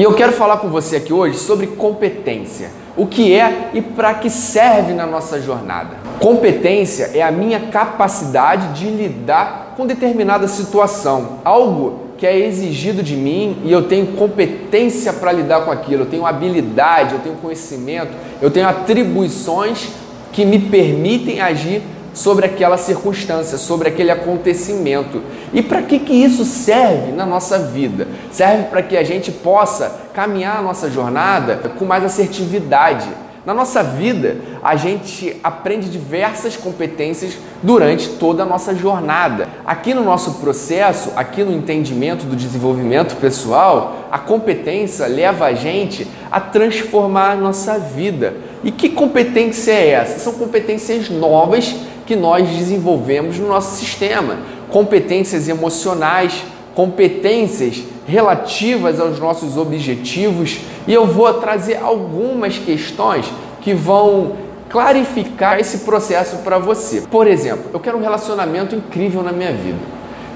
E eu quero falar com você aqui hoje sobre competência. O que é e para que serve na nossa jornada. Competência é a minha capacidade de lidar com determinada situação, algo que é exigido de mim e eu tenho competência para lidar com aquilo, eu tenho habilidade, eu tenho conhecimento, eu tenho atribuições que me permitem agir sobre aquela circunstância, sobre aquele acontecimento. E para que, que isso serve na nossa vida? Serve para que a gente possa caminhar a nossa jornada com mais assertividade. Na nossa vida, a gente aprende diversas competências durante toda a nossa jornada. Aqui no nosso processo, aqui no entendimento do desenvolvimento pessoal, a competência leva a gente a transformar a nossa vida. E que competência é essa? São competências novas que nós desenvolvemos no nosso sistema. Competências emocionais, competências relativas aos nossos objetivos e eu vou trazer algumas questões que vão clarificar esse processo para você. Por exemplo, eu quero um relacionamento incrível na minha vida,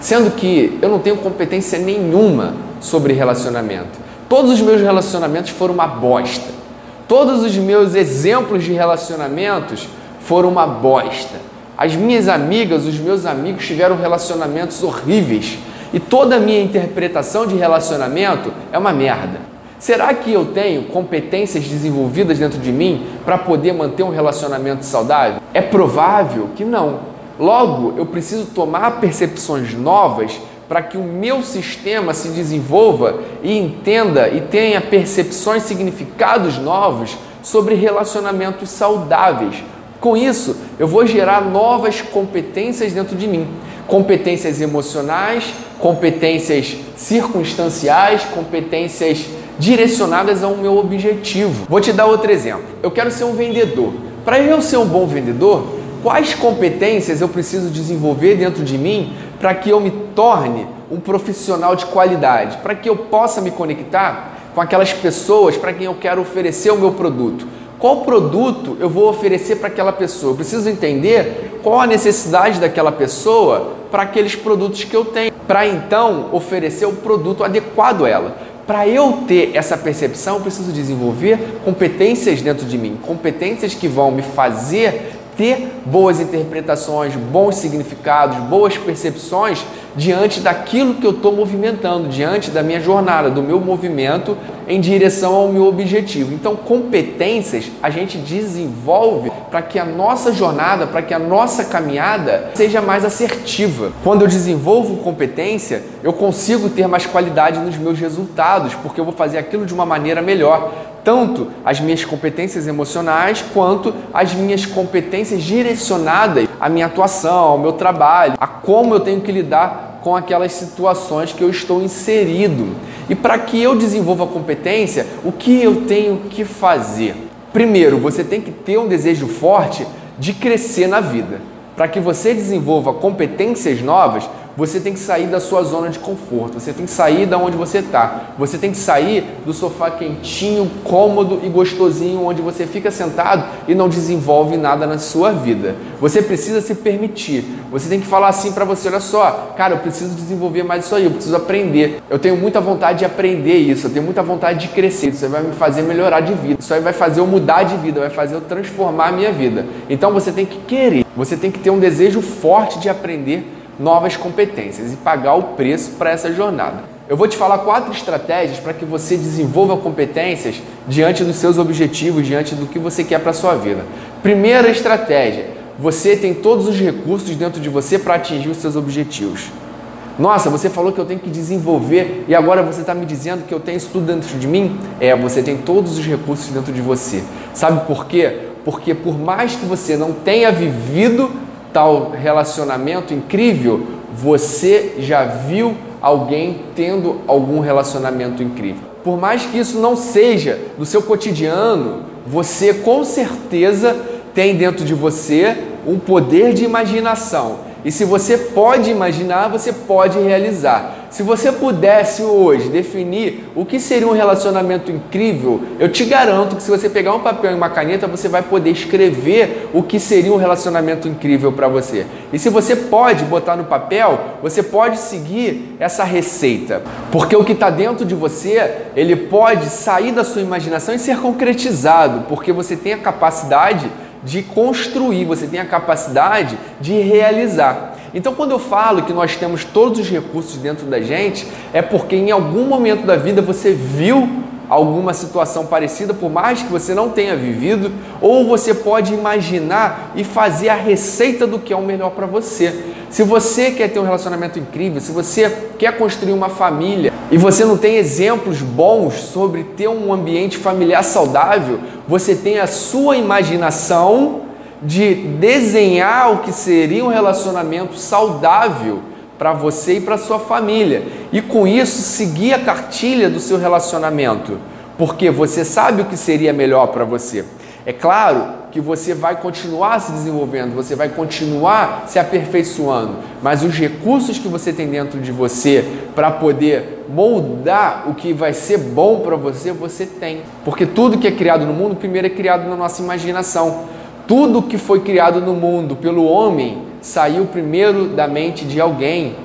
sendo que eu não tenho competência nenhuma sobre relacionamento. Todos os meus relacionamentos foram uma bosta. Todos os meus exemplos de relacionamentos foram uma bosta. As minhas amigas, os meus amigos tiveram relacionamentos horríveis e toda a minha interpretação de relacionamento é uma merda. Será que eu tenho competências desenvolvidas dentro de mim para poder manter um relacionamento saudável? É provável que não. Logo, eu preciso tomar percepções novas para que o meu sistema se desenvolva e entenda e tenha percepções, significados novos sobre relacionamentos saudáveis com isso, eu vou gerar novas competências dentro de mim. Competências emocionais, competências circunstanciais, competências direcionadas ao meu objetivo. Vou te dar outro exemplo. Eu quero ser um vendedor. Para eu ser um bom vendedor, quais competências eu preciso desenvolver dentro de mim para que eu me torne um profissional de qualidade, para que eu possa me conectar com aquelas pessoas para quem eu quero oferecer o meu produto? Qual produto eu vou oferecer para aquela pessoa. Eu preciso entender qual a necessidade daquela pessoa para aqueles produtos que eu tenho, para então oferecer o produto adequado a ela. Para eu ter essa percepção, eu preciso desenvolver competências dentro de mim, competências que vão me fazer ter boas interpretações, bons significados, boas percepções diante daquilo que eu estou movimentando, diante da minha jornada, do meu movimento em direção ao meu objetivo. Então, competências a gente desenvolve para que a nossa jornada, para que a nossa caminhada seja mais assertiva. Quando eu desenvolvo competência, eu consigo ter mais qualidade nos meus resultados, porque eu vou fazer aquilo de uma maneira melhor tanto as minhas competências emocionais quanto as minhas competências direcionadas à minha atuação, ao meu trabalho, a como eu tenho que lidar com aquelas situações que eu estou inserido. E para que eu desenvolva a competência, o que eu tenho que fazer? Primeiro, você tem que ter um desejo forte de crescer na vida. Para que você desenvolva competências novas, você tem que sair da sua zona de conforto, você tem que sair da onde você está, você tem que sair do sofá quentinho, cômodo e gostosinho, onde você fica sentado e não desenvolve nada na sua vida. Você precisa se permitir. Você tem que falar assim para você: olha só, cara, eu preciso desenvolver mais isso aí, eu preciso aprender. Eu tenho muita vontade de aprender isso, eu tenho muita vontade de crescer. Isso aí vai me fazer melhorar de vida, isso aí vai fazer eu mudar de vida, vai fazer eu transformar a minha vida. Então você tem que querer, você tem que ter um desejo forte de aprender novas competências e pagar o preço para essa jornada. Eu vou te falar quatro estratégias para que você desenvolva competências diante dos seus objetivos, diante do que você quer para a sua vida. Primeira estratégia: você tem todos os recursos dentro de você para atingir os seus objetivos. Nossa, você falou que eu tenho que desenvolver e agora você está me dizendo que eu tenho isso tudo dentro de mim? É, você tem todos os recursos dentro de você. Sabe por quê? Porque por mais que você não tenha vivido tal relacionamento incrível, você já viu alguém tendo algum relacionamento incrível. Por mais que isso não seja do seu cotidiano, você com certeza tem dentro de você um poder de imaginação. E se você pode imaginar, você pode realizar. Se você pudesse hoje definir o que seria um relacionamento incrível, eu te garanto que se você pegar um papel e uma caneta, você vai poder escrever o que seria um relacionamento incrível para você. E se você pode botar no papel, você pode seguir essa receita, porque o que está dentro de você, ele pode sair da sua imaginação e ser concretizado, porque você tem a capacidade de construir, você tem a capacidade de realizar. Então, quando eu falo que nós temos todos os recursos dentro da gente, é porque em algum momento da vida você viu alguma situação parecida, por mais que você não tenha vivido, ou você pode imaginar e fazer a receita do que é o melhor para você. Se você quer ter um relacionamento incrível, se você quer construir uma família e você não tem exemplos bons sobre ter um ambiente familiar saudável, você tem a sua imaginação de desenhar o que seria um relacionamento saudável para você e para sua família. E com isso seguir a cartilha do seu relacionamento, porque você sabe o que seria melhor para você. É claro que você vai continuar se desenvolvendo, você vai continuar se aperfeiçoando, mas os recursos que você tem dentro de você para poder moldar o que vai ser bom para você, você tem. Porque tudo que é criado no mundo, primeiro é criado na nossa imaginação. Tudo que foi criado no mundo pelo homem saiu primeiro da mente de alguém.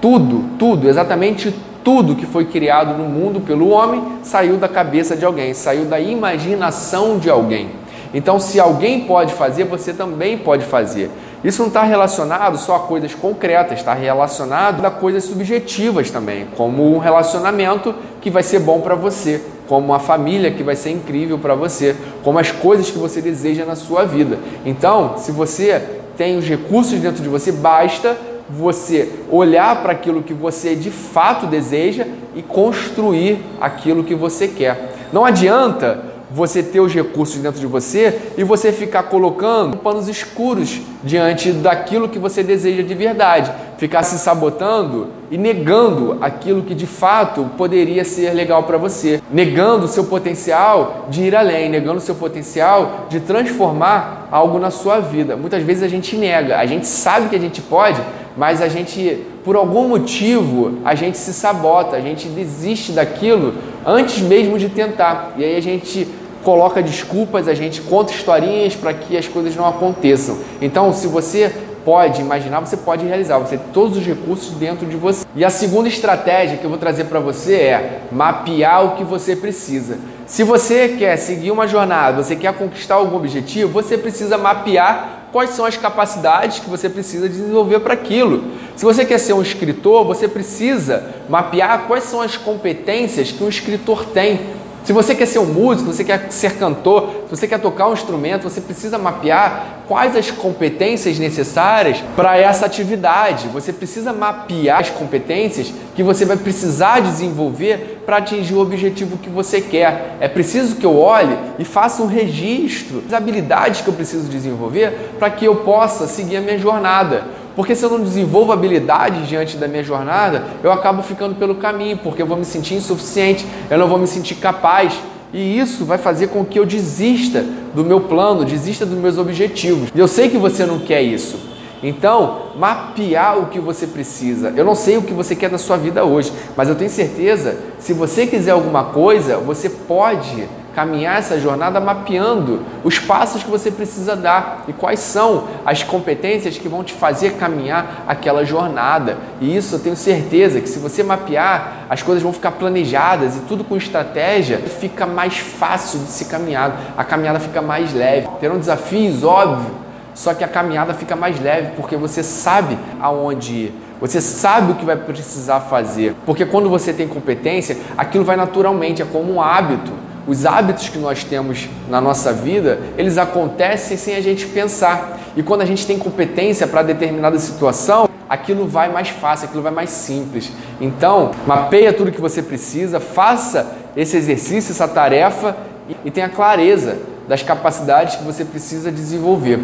Tudo, tudo, exatamente tudo que foi criado no mundo pelo homem saiu da cabeça de alguém, saiu da imaginação de alguém. Então, se alguém pode fazer, você também pode fazer. Isso não está relacionado só a coisas concretas, está relacionado a coisas subjetivas também, como um relacionamento que vai ser bom para você, como uma família que vai ser incrível para você, como as coisas que você deseja na sua vida. Então, se você tem os recursos dentro de você, basta você olhar para aquilo que você de fato deseja e construir aquilo que você quer. Não adianta você ter os recursos dentro de você e você ficar colocando panos escuros diante daquilo que você deseja de verdade, ficar se sabotando e negando aquilo que de fato poderia ser legal para você, negando o seu potencial de ir além, negando o seu potencial de transformar algo na sua vida. Muitas vezes a gente nega, a gente sabe que a gente pode, mas a gente, por algum motivo, a gente se sabota, a gente desiste daquilo antes mesmo de tentar. E aí a gente coloca desculpas, a gente conta historinhas para que as coisas não aconteçam. Então, se você pode imaginar, você pode realizar, você tem todos os recursos dentro de você. E a segunda estratégia que eu vou trazer para você é mapear o que você precisa. Se você quer seguir uma jornada, você quer conquistar algum objetivo, você precisa mapear quais são as capacidades que você precisa desenvolver para aquilo. Se você quer ser um escritor, você precisa mapear quais são as competências que um escritor tem. Se você quer ser um músico, você quer ser cantor, se você quer tocar um instrumento, você precisa mapear quais as competências necessárias para essa atividade. Você precisa mapear as competências que você vai precisar desenvolver para atingir o objetivo que você quer. É preciso que eu olhe e faça um registro das habilidades que eu preciso desenvolver para que eu possa seguir a minha jornada. Porque se eu não desenvolvo habilidades diante da minha jornada, eu acabo ficando pelo caminho, porque eu vou me sentir insuficiente, eu não vou me sentir capaz. E isso vai fazer com que eu desista do meu plano, desista dos meus objetivos. E eu sei que você não quer isso. Então, mapear o que você precisa. Eu não sei o que você quer da sua vida hoje, mas eu tenho certeza, se você quiser alguma coisa, você pode caminhar essa jornada mapeando os passos que você precisa dar e quais são as competências que vão te fazer caminhar aquela jornada. E isso eu tenho certeza que se você mapear, as coisas vão ficar planejadas e tudo com estratégia, fica mais fácil de se caminhar. A caminhada fica mais leve. Terão desafios, óbvio, só que a caminhada fica mais leve porque você sabe aonde ir. Você sabe o que vai precisar fazer, porque quando você tem competência, aquilo vai naturalmente, é como um hábito os hábitos que nós temos na nossa vida, eles acontecem sem a gente pensar. E quando a gente tem competência para determinada situação, aquilo vai mais fácil, aquilo vai mais simples. Então, mapeia tudo que você precisa, faça esse exercício, essa tarefa e tenha clareza das capacidades que você precisa desenvolver.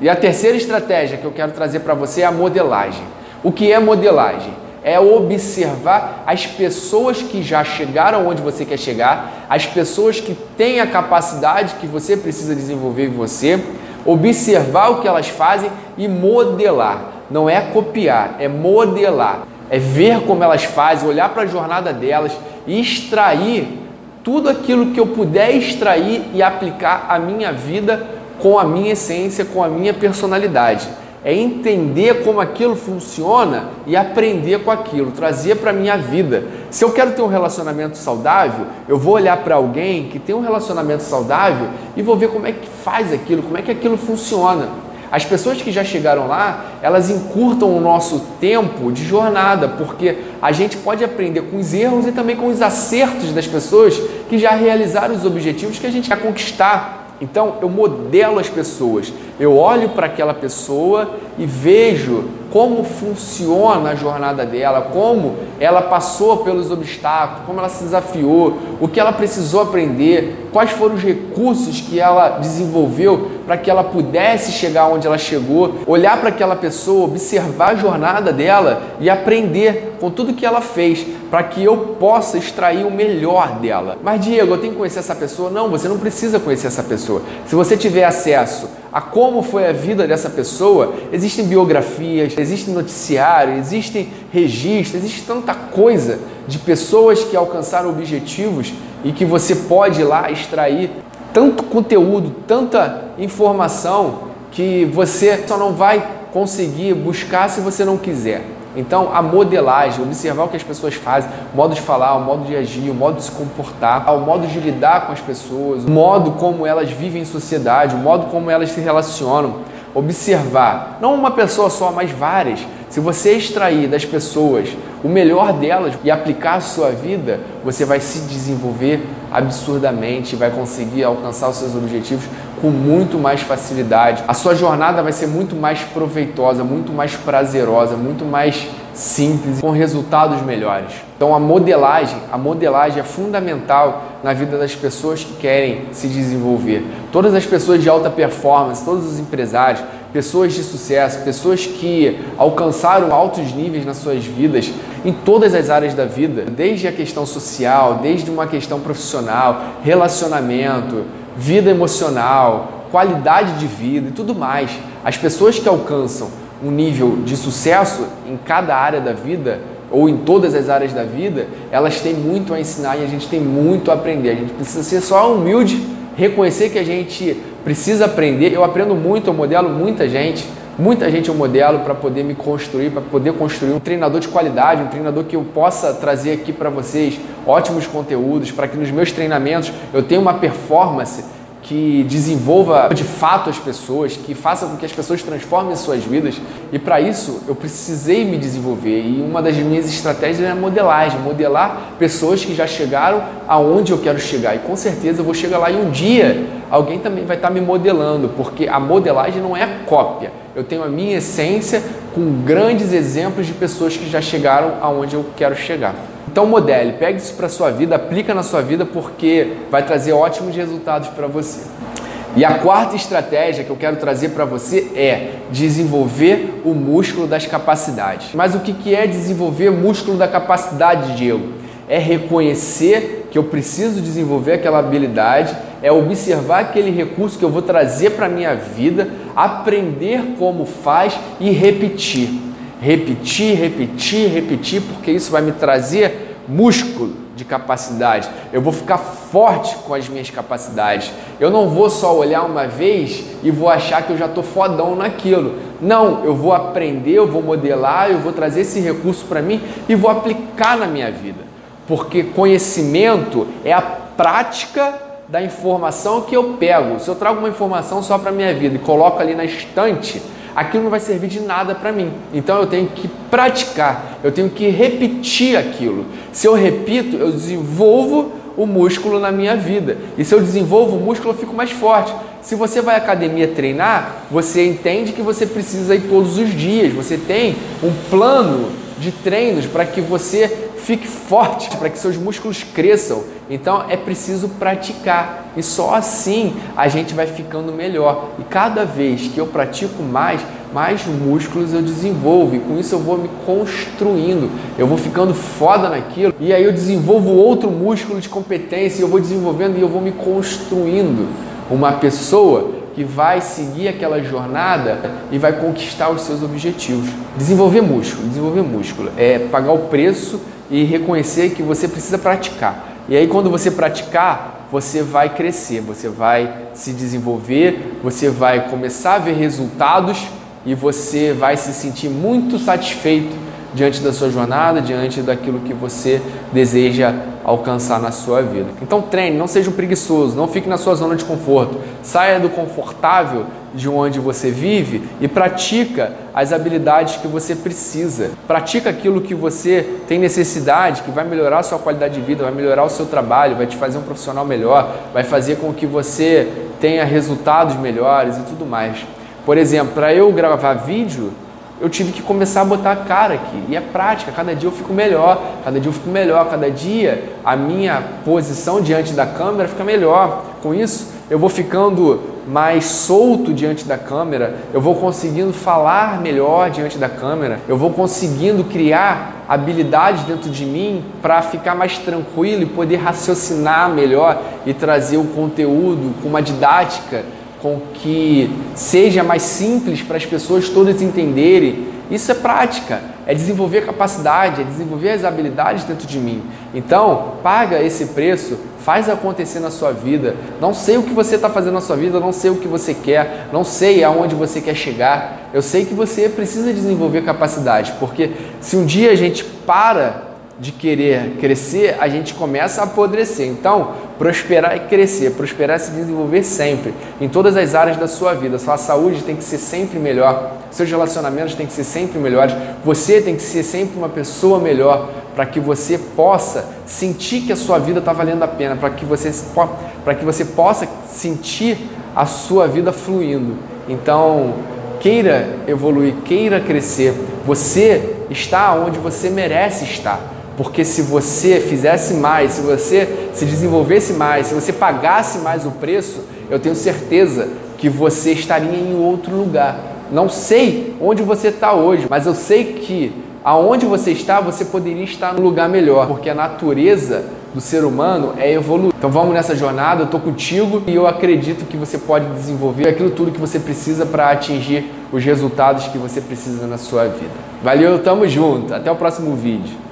E a terceira estratégia que eu quero trazer para você é a modelagem. O que é modelagem? É observar as pessoas que já chegaram onde você quer chegar, as pessoas que têm a capacidade que você precisa desenvolver em você, observar o que elas fazem e modelar. Não é copiar, é modelar. é ver como elas fazem, olhar para a jornada delas e extrair tudo aquilo que eu puder extrair e aplicar à minha vida com a minha essência, com a minha personalidade. É entender como aquilo funciona e aprender com aquilo, trazer para a minha vida. Se eu quero ter um relacionamento saudável, eu vou olhar para alguém que tem um relacionamento saudável e vou ver como é que faz aquilo, como é que aquilo funciona. As pessoas que já chegaram lá, elas encurtam o nosso tempo de jornada, porque a gente pode aprender com os erros e também com os acertos das pessoas que já realizaram os objetivos que a gente quer conquistar. Então eu modelo as pessoas, eu olho para aquela pessoa e vejo como funciona a jornada dela, como ela passou pelos obstáculos, como ela se desafiou, o que ela precisou aprender, quais foram os recursos que ela desenvolveu para que ela pudesse chegar onde ela chegou, olhar para aquela pessoa, observar a jornada dela e aprender com tudo que ela fez, para que eu possa extrair o melhor dela. Mas Diego, eu tenho que conhecer essa pessoa? Não, você não precisa conhecer essa pessoa. Se você tiver acesso a como foi a vida dessa pessoa, existem biografias, existem noticiários, existem registros, existe tanta coisa de pessoas que alcançaram objetivos e que você pode ir lá extrair tanto conteúdo, tanta informação que você só não vai conseguir buscar se você não quiser. Então, a modelagem, observar o que as pessoas fazem, o modo de falar, o modo de agir, o modo de se comportar, o modo de lidar com as pessoas, o modo como elas vivem em sociedade, o modo como elas se relacionam. Observar, não uma pessoa só, mas várias. Se você extrair das pessoas o melhor delas e aplicar a sua vida, você vai se desenvolver absurdamente, vai conseguir alcançar os seus objetivos com muito mais facilidade. A sua jornada vai ser muito mais proveitosa, muito mais prazerosa, muito mais simples, com resultados melhores. Então a modelagem, a modelagem é fundamental na vida das pessoas que querem se desenvolver. Todas as pessoas de alta performance, todos os empresários, pessoas de sucesso, pessoas que alcançaram altos níveis nas suas vidas, em todas as áreas da vida, desde a questão social, desde uma questão profissional, relacionamento, vida emocional, qualidade de vida e tudo mais. As pessoas que alcançam um nível de sucesso em cada área da vida ou em todas as áreas da vida, elas têm muito a ensinar e a gente tem muito a aprender. A gente precisa ser só humilde, reconhecer que a gente precisa aprender. Eu aprendo muito, eu modelo muita gente, muita gente eu modelo para poder me construir, para poder construir um treinador de qualidade, um treinador que eu possa trazer aqui para vocês ótimos conteúdos, para que nos meus treinamentos eu tenha uma performance que desenvolva de fato as pessoas, que faça com que as pessoas transformem suas vidas. E para isso eu precisei me desenvolver. E uma das minhas estratégias é modelagem, modelar pessoas que já chegaram aonde eu quero chegar. E com certeza eu vou chegar lá e um dia alguém também vai estar me modelando, porque a modelagem não é cópia. Eu tenho a minha essência com grandes exemplos de pessoas que já chegaram aonde eu quero chegar. Então modele, pegue isso para sua vida, aplica na sua vida porque vai trazer ótimos resultados para você. E a quarta estratégia que eu quero trazer para você é desenvolver o músculo das capacidades. Mas o que é desenvolver músculo da capacidade, Diego? É reconhecer que eu preciso desenvolver aquela habilidade, é observar aquele recurso que eu vou trazer para minha vida, aprender como faz e repetir. Repetir, repetir, repetir, porque isso vai me trazer músculo de capacidade. Eu vou ficar forte com as minhas capacidades. Eu não vou só olhar uma vez e vou achar que eu já estou fodão naquilo. Não, eu vou aprender, eu vou modelar, eu vou trazer esse recurso para mim e vou aplicar na minha vida. Porque conhecimento é a prática da informação que eu pego. Se eu trago uma informação só para minha vida e coloco ali na estante, aquilo não vai servir de nada para mim. Então eu tenho que praticar, eu tenho que repetir aquilo. Se eu repito, eu desenvolvo o músculo na minha vida. E se eu desenvolvo o músculo, eu fico mais forte. Se você vai à academia treinar, você entende que você precisa ir todos os dias. Você tem um plano de treinos para que você fique forte, para que seus músculos cresçam. Então é preciso praticar. E só assim a gente vai ficando melhor. E cada vez que eu pratico mais, mais músculos eu desenvolvo. E com isso eu vou me construindo, eu vou ficando foda naquilo. E aí eu desenvolvo outro músculo de competência e eu vou desenvolvendo e eu vou me construindo. Uma pessoa que vai seguir aquela jornada e vai conquistar os seus objetivos. Desenvolver músculo, desenvolver músculo é pagar o preço e reconhecer que você precisa praticar. E aí quando você praticar, você vai crescer, você vai se desenvolver, você vai começar a ver resultados e você vai se sentir muito satisfeito diante da sua jornada, diante daquilo que você deseja alcançar na sua vida. Então treine, não seja um preguiçoso, não fique na sua zona de conforto. Saia do confortável de onde você vive e pratica as habilidades que você precisa. Pratica aquilo que você tem necessidade, que vai melhorar a sua qualidade de vida, vai melhorar o seu trabalho, vai te fazer um profissional melhor, vai fazer com que você tenha resultados melhores e tudo mais. Por exemplo, para eu gravar vídeo, eu tive que começar a botar a cara aqui. E é prática, cada dia eu fico melhor, cada dia eu fico melhor, cada dia a minha posição diante da câmera fica melhor. Com isso, eu vou ficando mais solto diante da câmera, eu vou conseguindo falar melhor diante da câmera, eu vou conseguindo criar habilidades dentro de mim para ficar mais tranquilo e poder raciocinar melhor e trazer o conteúdo com uma didática com que seja mais simples para as pessoas todas entenderem. Isso é prática, é desenvolver capacidade, é desenvolver as habilidades dentro de mim. Então, paga esse preço, faz acontecer na sua vida. Não sei o que você está fazendo na sua vida, não sei o que você quer, não sei aonde você quer chegar. Eu sei que você precisa desenvolver capacidade, porque se um dia a gente para de querer crescer, a gente começa a apodrecer. Então, prosperar e crescer, prosperar e se desenvolver sempre, em todas as áreas da sua vida. Sua saúde tem que ser sempre melhor, seus relacionamentos têm que ser sempre melhores, você tem que ser sempre uma pessoa melhor para que você possa sentir que a sua vida está valendo a pena, para que, para que você possa sentir a sua vida fluindo. Então, queira evoluir, queira crescer. Você está onde você merece estar. Porque se você fizesse mais, se você se desenvolvesse mais, se você pagasse mais o preço, eu tenho certeza que você estaria em outro lugar. Não sei onde você está hoje, mas eu sei que aonde você está, você poderia estar num lugar melhor, porque a natureza do ser humano é evoluir. Então vamos nessa jornada, eu estou contigo e eu acredito que você pode desenvolver aquilo tudo que você precisa para atingir os resultados que você precisa na sua vida. Valeu, tamo junto, até o próximo vídeo.